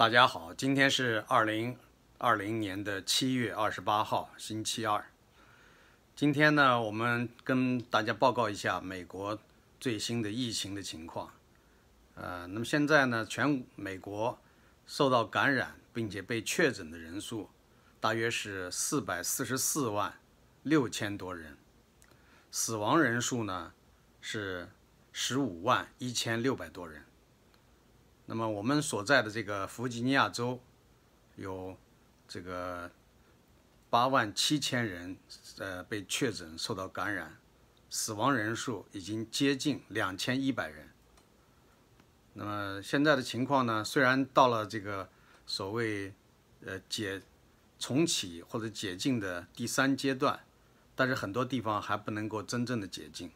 大家好，今天是二零二零年的七月二十八号，星期二。今天呢，我们跟大家报告一下美国最新的疫情的情况。呃，那么现在呢，全美国受到感染并且被确诊的人数大约是四百四十四万六千多人，死亡人数呢是十五万一千六百多人。那么我们所在的这个弗吉尼亚州有这个八万七千人呃被确诊受到感染，死亡人数已经接近两千一百人。那么现在的情况呢，虽然到了这个所谓呃解重启或者解禁的第三阶段，但是很多地方还不能够真正的解禁，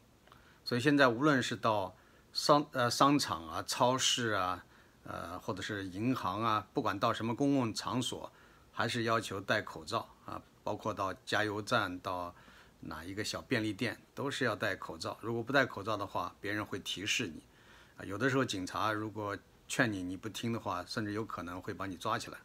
所以现在无论是到商呃商场啊、超市啊。呃，或者是银行啊，不管到什么公共场所，还是要求戴口罩啊。包括到加油站、到哪一个小便利店，都是要戴口罩。如果不戴口罩的话，别人会提示你。啊，有的时候警察如果劝你你不听的话，甚至有可能会把你抓起来。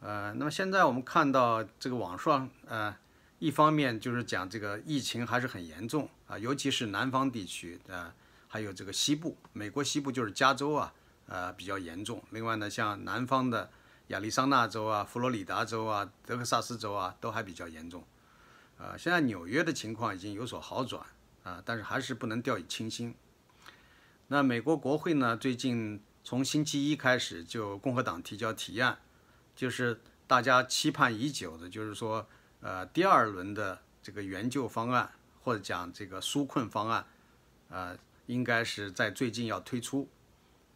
呃，那么现在我们看到这个网上，呃，一方面就是讲这个疫情还是很严重啊，尤其是南方地区啊，还有这个西部，美国西部就是加州啊。呃，比较严重。另外呢，像南方的亚利桑那州啊、佛罗里达州啊、德克萨斯州啊，都还比较严重。呃，现在纽约的情况已经有所好转啊，但是还是不能掉以轻心。那美国国会呢，最近从星期一开始就共和党提交提案，就是大家期盼已久的，就是说，呃，第二轮的这个援救方案或者讲这个纾困方案，呃，应该是在最近要推出。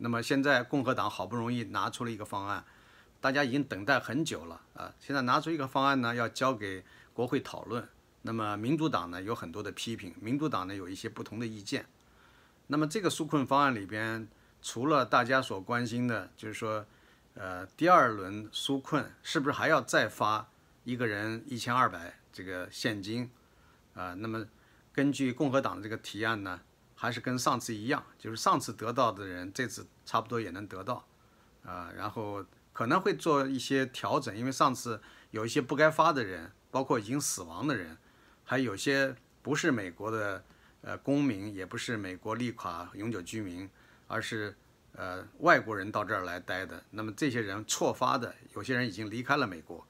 那么现在共和党好不容易拿出了一个方案，大家已经等待很久了啊！现在拿出一个方案呢，要交给国会讨论。那么民主党呢有很多的批评，民主党呢有一些不同的意见。那么这个纾困方案里边，除了大家所关心的，就是说，呃，第二轮纾困是不是还要再发一个人一千二百这个现金啊？那么根据共和党的这个提案呢？还是跟上次一样，就是上次得到的人，这次差不多也能得到，啊，然后可能会做一些调整，因为上次有一些不该发的人，包括已经死亡的人，还有些不是美国的呃公民，也不是美国绿卡永久居民，而是呃外国人到这儿来待的，那么这些人错发的，有些人已经离开了美国，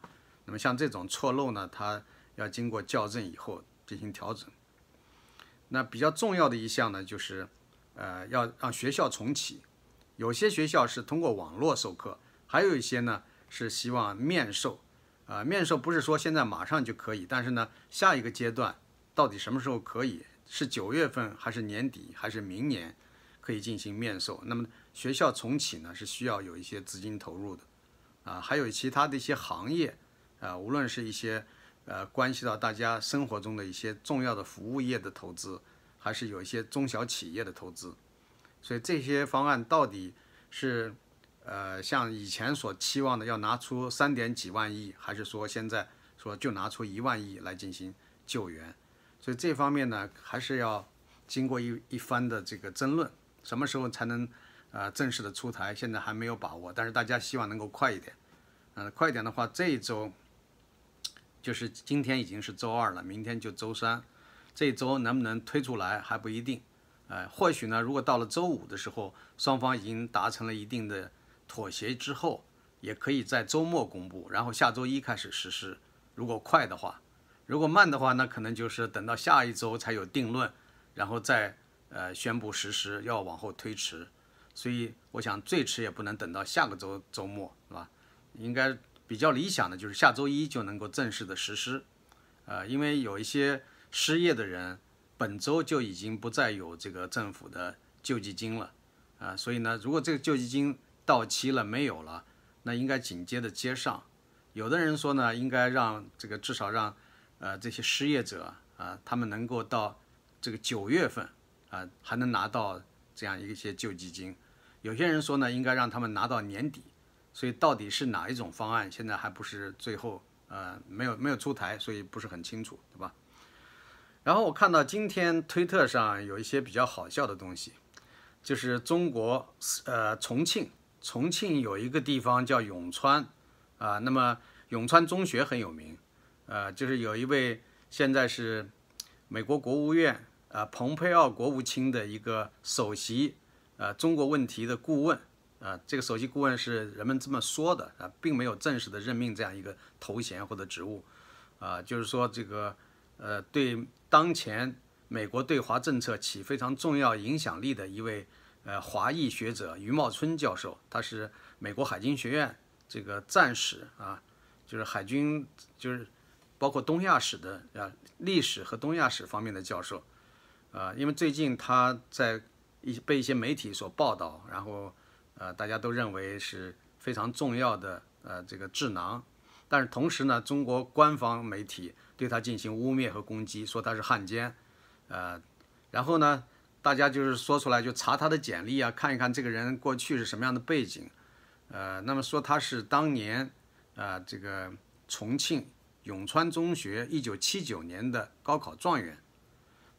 那么像这种错漏呢，他要经过校正以后进行调整。那比较重要的一项呢，就是，呃，要让学校重启。有些学校是通过网络授课，还有一些呢是希望面授。啊，面授不是说现在马上就可以，但是呢，下一个阶段到底什么时候可以？是九月份还是年底还是明年可以进行面授？那么学校重启呢，是需要有一些资金投入的。啊，还有其他的一些行业，啊，无论是一些。呃，关系到大家生活中的一些重要的服务业的投资，还是有一些中小企业的投资，所以这些方案到底是呃像以前所期望的要拿出三点几万亿，还是说现在说就拿出一万亿来进行救援？所以这方面呢，还是要经过一一番的这个争论，什么时候才能呃正式的出台？现在还没有把握，但是大家希望能够快一点。嗯，快一点的话，这一周。就是今天已经是周二了，明天就周三，这周能不能推出来还不一定，哎，或许呢，如果到了周五的时候，双方已经达成了一定的妥协之后，也可以在周末公布，然后下周一开始实施。如果快的话，如果慢的话，那可能就是等到下一周才有定论，然后再呃宣布实施，要往后推迟。所以我想最迟也不能等到下个周周末，是吧？应该。比较理想的就是下周一就能够正式的实施，呃，因为有一些失业的人本周就已经不再有这个政府的救济金了，啊，所以呢，如果这个救济金到期了没有了，那应该紧接着接上。有的人说呢，应该让这个至少让呃这些失业者啊，他们能够到这个九月份啊还能拿到这样一些救济金。有些人说呢，应该让他们拿到年底。所以到底是哪一种方案，现在还不是最后，呃，没有没有出台，所以不是很清楚，对吧？然后我看到今天推特上有一些比较好笑的东西，就是中国呃重庆重庆有一个地方叫永川，啊，那么永川中学很有名，呃，就是有一位现在是美国国务院呃蓬佩奥国务卿的一个首席呃中国问题的顾问，啊，这个首席顾问是人们这么说的啊，并没有正式的任命这样一个头衔或者职务，啊，就是说这个呃对当前美国对华政策起非常重要影响力的一位。呃，华裔学者余茂春教授，他是美国海军学院这个战史啊，就是海军，就是包括东亚史的啊，历史和东亚史方面的教授，啊，因为最近他在一被一些媒体所报道，然后呃，大家都认为是非常重要的呃这个智囊，但是同时呢，中国官方媒体对他进行污蔑和攻击，说他是汉奸，呃，然后呢。大家就是说出来就查他的简历啊，看一看这个人过去是什么样的背景，呃，那么说他是当年啊这个重庆永川中学一九七九年的高考状元，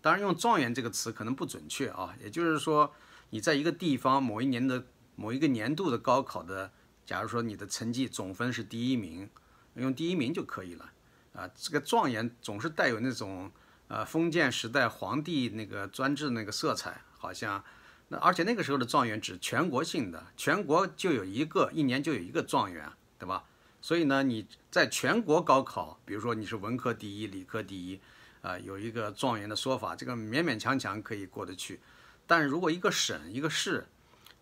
当然用状元这个词可能不准确啊，也就是说你在一个地方某一年的某一个年度的高考的，假如说你的成绩总分是第一名，用第一名就可以了啊，这个状元总是带有那种。呃，封建时代皇帝那个专制那个色彩，好像那而且那个时候的状元指全国性的，全国就有一个，一年就有一个状元，对吧？所以呢，你在全国高考，比如说你是文科第一、理科第一，啊，有一个状元的说法，这个勉勉强强可以过得去。但如果一个省、一个市，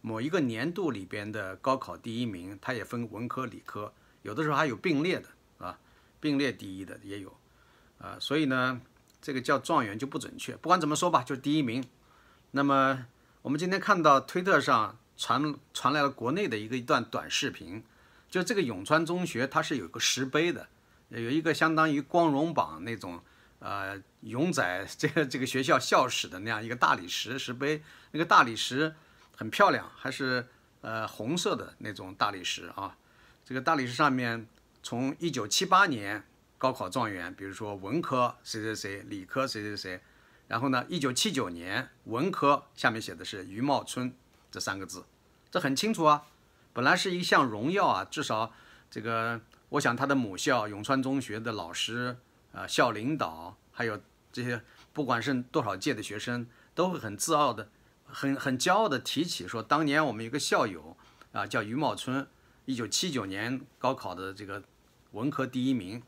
某一个年度里边的高考第一名，它也分文科、理科，有的时候还有并列的，啊，并列第一的也有，啊，所以呢。这个叫状元就不准确，不管怎么说吧，就是第一名。那么我们今天看到推特上传传来了国内的一个一段短视频，就这个永川中学它是有个石碑的，有一个相当于光荣榜那种呃永载这个这个学校校史的那样一个大理石石碑，那个大理石很漂亮，还是呃红色的那种大理石啊。这个大理石上面从一九七八年。高考状元，比如说文科谁谁谁，理科谁谁谁，然后呢，一九七九年文科下面写的是余茂春这三个字，这很清楚啊。本来是一项荣耀啊，至少这个，我想他的母校永川中学的老师啊、校领导，还有这些不管是多少届的学生，都会很自傲的、很很骄傲的提起说，当年我们有个校友啊，叫余茂春，一九七九年高考的这个文科第一名。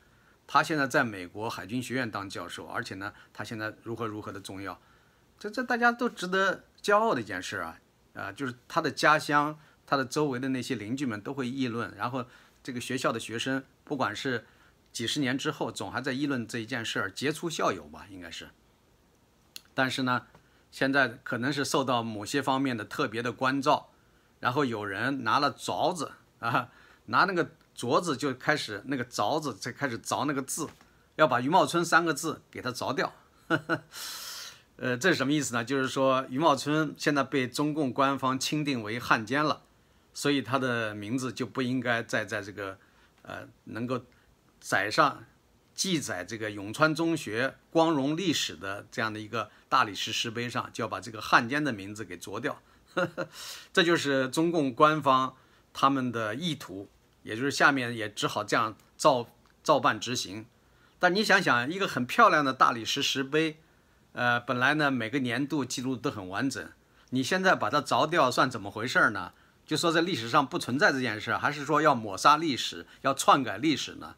他现在在美国海军学院当教授，而且呢，他现在如何如何的重要，这这大家都值得骄傲的一件事啊啊，就是他的家乡，他的周围的那些邻居们都会议论，然后这个学校的学生，不管是几十年之后，总还在议论这一件事儿，杰出校友吧，应该是。但是呢，现在可能是受到某些方面的特别的关照，然后有人拿了凿子啊，拿那个。镯子就开始那个凿子才开始凿那个字，要把余茂春三个字给它凿掉。呃，这是什么意思呢？就是说余茂春现在被中共官方钦定为汉奸了，所以他的名字就不应该再在这个呃能够载上记载这个永川中学光荣历史的这样的一个大理石石碑上，就要把这个汉奸的名字给啄掉。这就是中共官方他们的意图。也就是下面也只好这样照照办执行，但你想想，一个很漂亮的大理石石碑，呃，本来呢每个年度记录都很完整，你现在把它凿掉，算怎么回事呢？就说在历史上不存在这件事，还是说要抹杀历史，要篡改历史呢？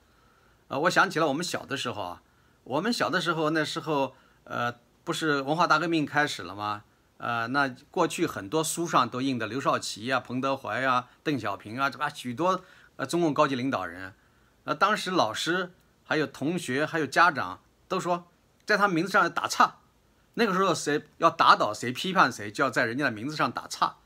呃，我想起了我们小的时候啊，我们小的时候那时候，呃，不是文化大革命开始了吗？呃，那过去很多书上都印的刘少奇啊、彭德怀啊、邓小平啊，这吧许多。呃，中共高级领导人，呃，当时老师、还有同学、还有家长都说，在他名字上打岔。那个时候谁要打倒谁、批判谁，就要在人家的名字上打岔。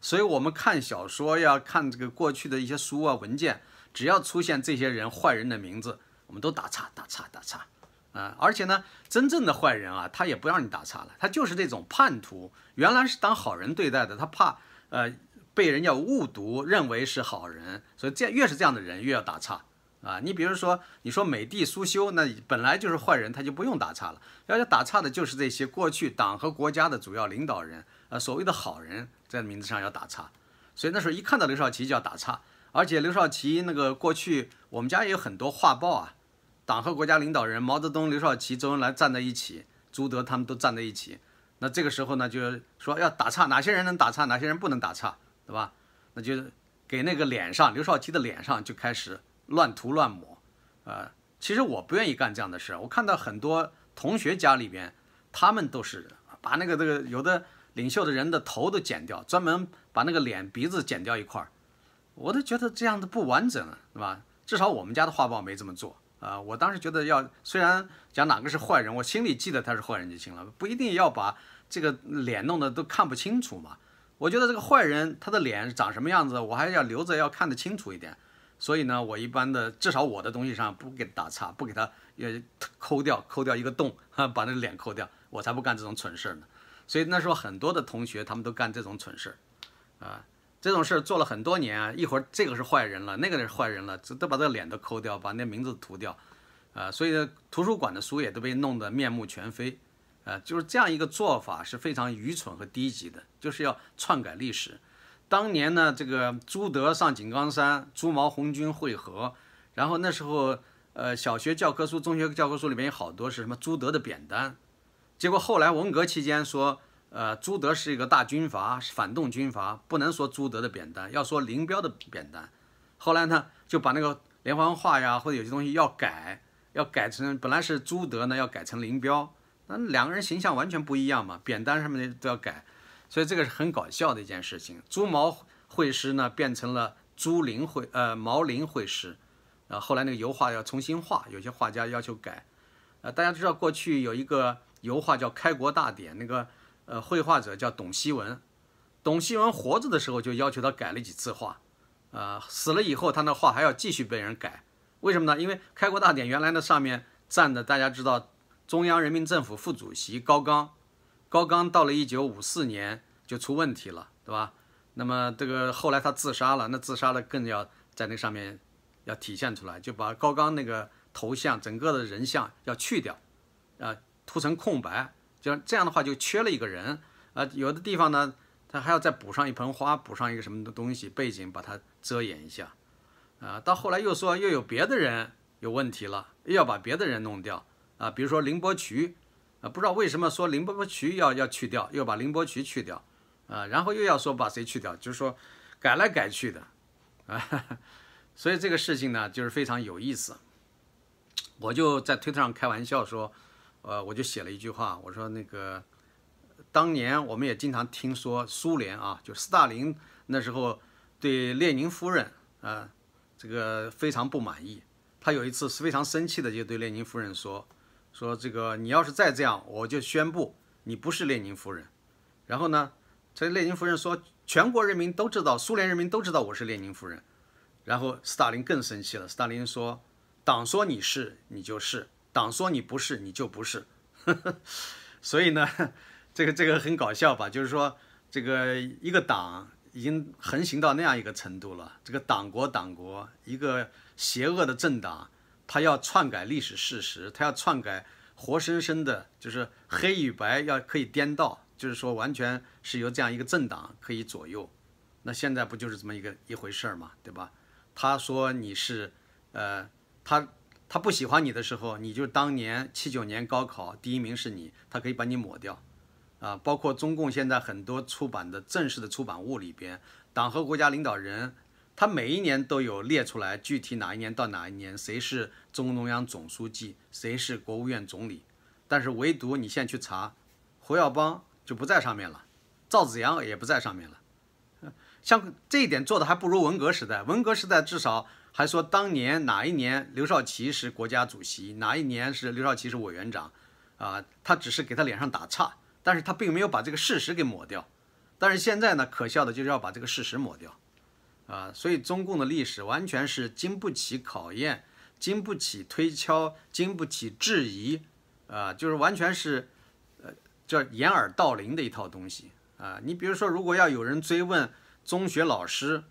所以，我们看小说呀，看这个过去的一些书啊、文件，只要出现这些人坏人的名字，我们都打岔、打岔、打岔。啊，而且呢，真正的坏人啊，他也不让你打岔了，他就是这种叛徒，原来是当好人对待的，他怕呃。被人家误读，认为是好人，所以这越是这样的人越要打岔啊！你比如说，你说美帝苏修，那本来就是坏人，他就不用打岔了。要要打岔的就是这些过去党和国家的主要领导人，呃，所谓的好人，在名字上要打岔。所以那时候一看到刘少奇就要打岔，而且刘少奇那个过去我们家也有很多画报啊，党和国家领导人毛泽东、刘少奇、周恩来站在一起，朱德他们都站在一起。那这个时候呢，就说要打岔，哪些人能打岔，哪些人不能打岔，对吧？那就给那个脸上刘少奇的脸上就开始乱涂乱抹，啊，其实我不愿意干这样的事。我看到很多同学家里边，他们都是把那个这个有的领袖的人的头都剪掉，专门把那个脸鼻子剪掉一块儿，我都觉得这样的不完整，是吧？至少我们家的画报没这么做啊。我当时觉得要虽然讲哪个是坏人，我心里记得他是坏人就行了，不一定要把这个脸弄得都看不清楚嘛。我觉得这个坏人他的脸长什么样子，我还要留着要看得清楚一点。所以呢，我一般的至少我的东西上不给打叉，不给他也抠掉，抠掉一个洞，把那个脸抠掉，我才不干这种蠢事呢。所以那时候很多的同学他们都干这种蠢事儿，啊，这种事做了很多年啊。一会儿这个是坏人了，那个是坏人了，这都把这脸都抠掉，把那名字涂掉，啊，所以图书馆的书也都被弄得面目全非。呃，就是这样一个做法是非常愚蠢和低级的，就是要篡改历史。当年呢，这个朱德上井冈山，朱毛红军会合，然后那时候，呃，小学教科书、中学教科书里面有好多是什么朱德的扁担。结果后来文革期间说，呃，朱德是一个大军阀，反动军阀，不能说朱德的扁担，要说林彪的扁担。后来呢，就把那个连环画呀，或者有些东西要改，要改成本来是朱德呢，要改成林彪。那两个人形象完全不一样嘛，扁担上面的都要改，所以这个是很搞笑的一件事情。朱毛会师呢变成了朱林会，呃毛林会师，啊后来那个油画要重新画，有些画家要求改，呃大家知道过去有一个油画叫《开国大典》，那个呃绘画者叫董希文，董希文活着的时候就要求他改了几次画，啊死了以后他那画还要继续被人改，为什么呢？因为《开国大典》原来那上面站的大家知道。中央人民政府副主席高岗，高岗到了一九五四年就出问题了，对吧？那么这个后来他自杀了，那自杀了更要在那上面要体现出来，就把高岗那个头像整个的人像要去掉，啊，涂成空白，就这样的话就缺了一个人啊。有的地方呢，他还要再补上一盆花，补上一个什么的东西背景，把它遮掩一下，啊，到后来又说又有别的人有问题了，又要把别的人弄掉。啊，比如说凌波渠，啊，不知道为什么说凌波渠要要去掉，又把凌波渠去掉，啊，然后又要说把谁去掉，就是说改来改去的，啊，所以这个事情呢就是非常有意思。我就在推特上开玩笑说，呃，我就写了一句话，我说那个当年我们也经常听说苏联啊，就斯大林那时候对列宁夫人啊这个非常不满意，他有一次是非常生气的就对列宁夫人说。说这个，你要是再这样，我就宣布你不是列宁夫人。然后呢，这列宁夫人说，全国人民都知道，苏联人民都知道我是列宁夫人。然后斯大林更生气了，斯大林说，党说你是，你就是；党说你不是，你就不是。所以呢，这个这个很搞笑吧？就是说，这个一个党已经横行到那样一个程度了，这个党国党国，一个邪恶的政党。他要篡改历史事实，他要篡改活生生的，就是黑与白要可以颠倒，就是说完全是由这样一个政党可以左右。那现在不就是这么一个一回事儿嘛，对吧？他说你是，呃，他他不喜欢你的时候，你就当年七九年高考第一名是你，他可以把你抹掉，啊，包括中共现在很多出版的正式的出版物里边，党和国家领导人。他每一年都有列出来，具体哪一年到哪一年，谁是中共中央总书记，谁是国务院总理，但是唯独你现在去查，胡耀邦就不在上面了，赵紫阳也不在上面了。像这一点做的还不如文革时代，文革时代至少还说当年哪一年刘少奇是国家主席，哪一年是刘少奇是委员长，啊，他只是给他脸上打岔，但是他并没有把这个事实给抹掉。但是现在呢，可笑的就是要把这个事实抹掉。啊，所以中共的历史完全是经不起考验、经不起推敲、经不起质疑，啊，就是完全是，呃，叫掩耳盗铃的一套东西啊。你比如说，如果要有人追问中学老师，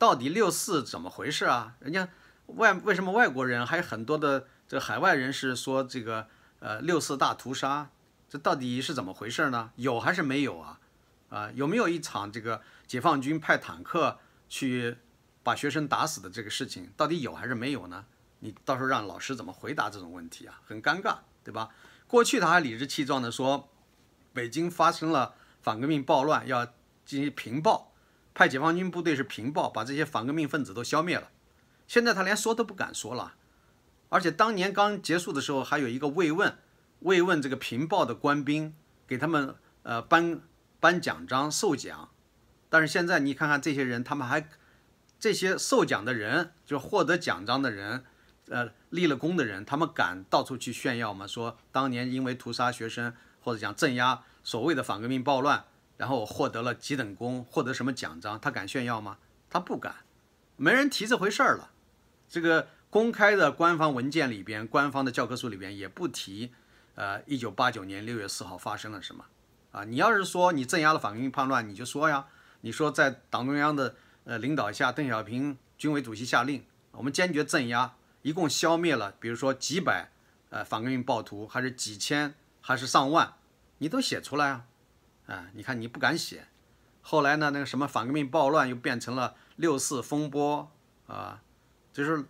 到底六四怎么回事啊？人家外为什么外国人还有很多的这海外人士说这个呃六四大屠杀，这到底是怎么回事呢？有还是没有啊？啊，有没有一场这个？解放军派坦克去把学生打死的这个事情，到底有还是没有呢？你到时候让老师怎么回答这种问题啊？很尴尬，对吧？过去他还理直气壮地说，北京发生了反革命暴乱，要进行平暴，派解放军部队是平暴，把这些反革命分子都消灭了。现在他连说都不敢说了，而且当年刚结束的时候，还有一个慰问，慰问这个平暴的官兵，给他们呃颁颁奖章授奖。但是现在你看看这些人，他们还这些受奖的人，就获得奖章的人。呃，立了功的人，他们敢到处去炫耀吗？说当年因为屠杀学生或者讲镇压所谓的反革命暴乱，然后我获得了几等功，获得什么奖章？他敢炫耀吗？他不敢，没人提这回事儿了。这个公开的官方文件里边，官方的教科书里边也不提。呃，一九八九年六月四号发生了什么？啊，你要是说你镇压了反革命叛乱，你就说呀。你说在党中央的呃领导下，邓小平军委主席下令，我们坚决镇压。一共消灭了，比如说几百，呃，反革命暴徒，还是几千，还是上万，你都写出来啊，啊，你看你不敢写，后来呢，那个什么反革命暴乱又变成了六四风波啊，就是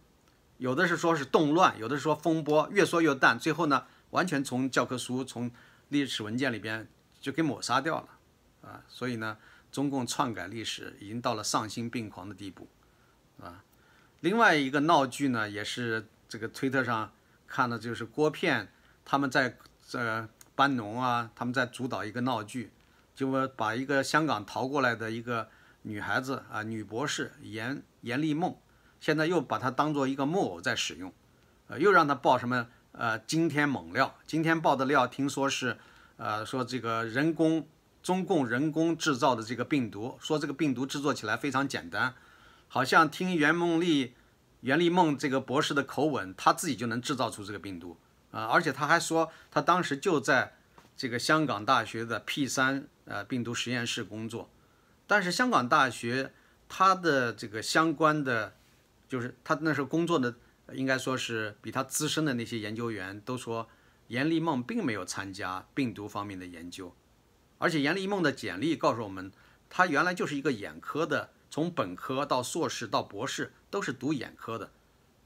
有的是说是动乱，有的说风波，越说越淡，最后呢，完全从教科书、从历史文件里边就给抹杀掉了啊，所以呢，中共篡改历史已经到了丧心病狂的地步，啊。另外一个闹剧呢，也是这个推特上看的，就是郭片他们在这班农啊，他们在主导一个闹剧，就把一个香港逃过来的一个女孩子啊，女博士严严丽梦，现在又把她当做一个木偶在使用，呃，又让她爆什么呃惊天猛料，今天爆的料听说是，呃，说这个人工中共人工制造的这个病毒，说这个病毒制作起来非常简单。好像听袁梦丽、袁丽梦这个博士的口吻，她自己就能制造出这个病毒啊！而且她还说，她当时就在这个香港大学的 P 三呃病毒实验室工作。但是香港大学他的这个相关的，就是他那时候工作的，应该说是比他资深的那些研究员都说，严丽梦并没有参加病毒方面的研究。而且严丽梦的简历告诉我们，他原来就是一个眼科的。从本科到硕士到博士都是读眼科的，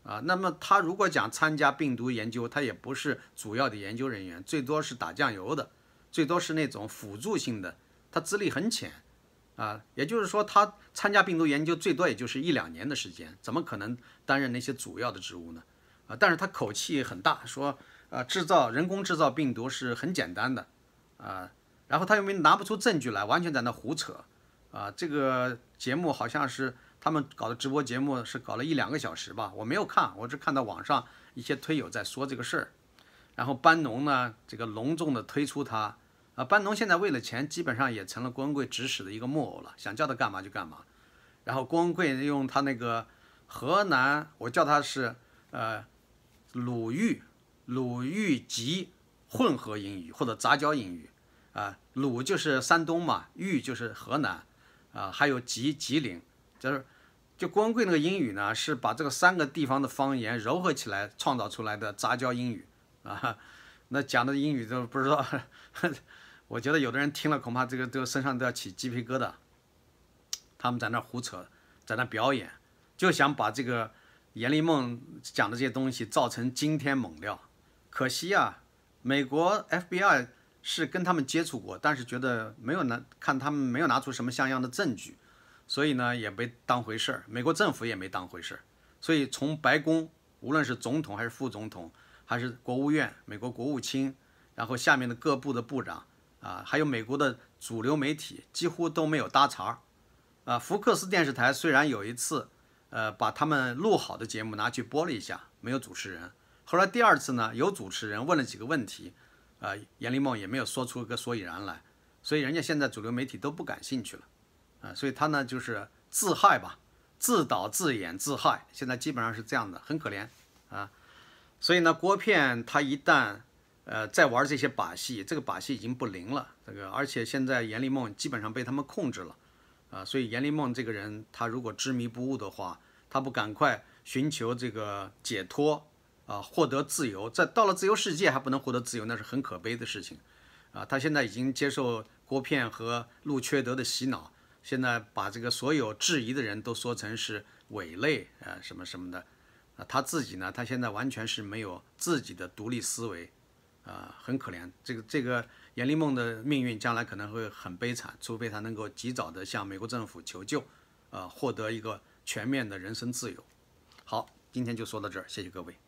啊，那么他如果讲参加病毒研究，他也不是主要的研究人员，最多是打酱油的，最多是那种辅助性的，他资历很浅，啊，也就是说他参加病毒研究最多也就是一两年的时间，怎么可能担任那些主要的职务呢？啊，但是他口气很大，说啊制造人工制造病毒是很简单的，啊，然后他又没拿不出证据来，完全在那胡扯。啊，这个节目好像是他们搞的直播节目，是搞了一两个小时吧？我没有看，我只看到网上一些推友在说这个事儿。然后班农呢，这个隆重的推出他，啊，班农现在为了钱，基本上也成了郭文贵指使的一个木偶了，想叫他干嘛就干嘛。然后郭文贵用他那个河南，我叫他是呃鲁豫鲁豫籍混合英语或者杂交英语，啊，鲁就是山东嘛，豫就是河南。啊，还有吉吉林，就是，就郭文贵那个英语呢，是把这个三个地方的方言糅合起来创造出来的杂交英语啊。那讲的英语都不知道，我觉得有的人听了恐怕这个都身上都要起鸡皮疙瘩。他们在那胡扯，在那表演，就想把这个阎立梦讲的这些东西造成惊天猛料。可惜啊，美国 FBI。是跟他们接触过，但是觉得没有拿看他们没有拿出什么像样的证据，所以呢也没当回事儿。美国政府也没当回事儿，所以从白宫，无论是总统还是副总统，还是国务院、美国国务卿，然后下面的各部的部长啊，还有美国的主流媒体，几乎都没有搭茬儿。啊，福克斯电视台虽然有一次，呃，把他们录好的节目拿去播了一下，没有主持人。后来第二次呢，有主持人问了几个问题。啊，阎立梦也没有说出个所以然来，所以人家现在主流媒体都不感兴趣了，啊，所以他呢就是自害吧，自导自演自害，现在基本上是这样的，很可怜啊。所以呢，郭片他一旦呃在玩这些把戏，这个把戏已经不灵了，这个而且现在阎立梦基本上被他们控制了，啊，所以阎立梦这个人他如果执迷不悟的话，他不赶快寻求这个解脱。啊，获得自由，在到了自由世界还不能获得自由，那是很可悲的事情，啊，他现在已经接受郭片和陆缺德的洗脑，现在把这个所有质疑的人都说成是伪类啊，什么什么的，啊，他自己呢，他现在完全是没有自己的独立思维，啊，很可怜。这个这个严立梦的命运将来可能会很悲惨，除非他能够及早的向美国政府求救，啊，获得一个全面的人身自由。好，今天就说到这儿，谢谢各位。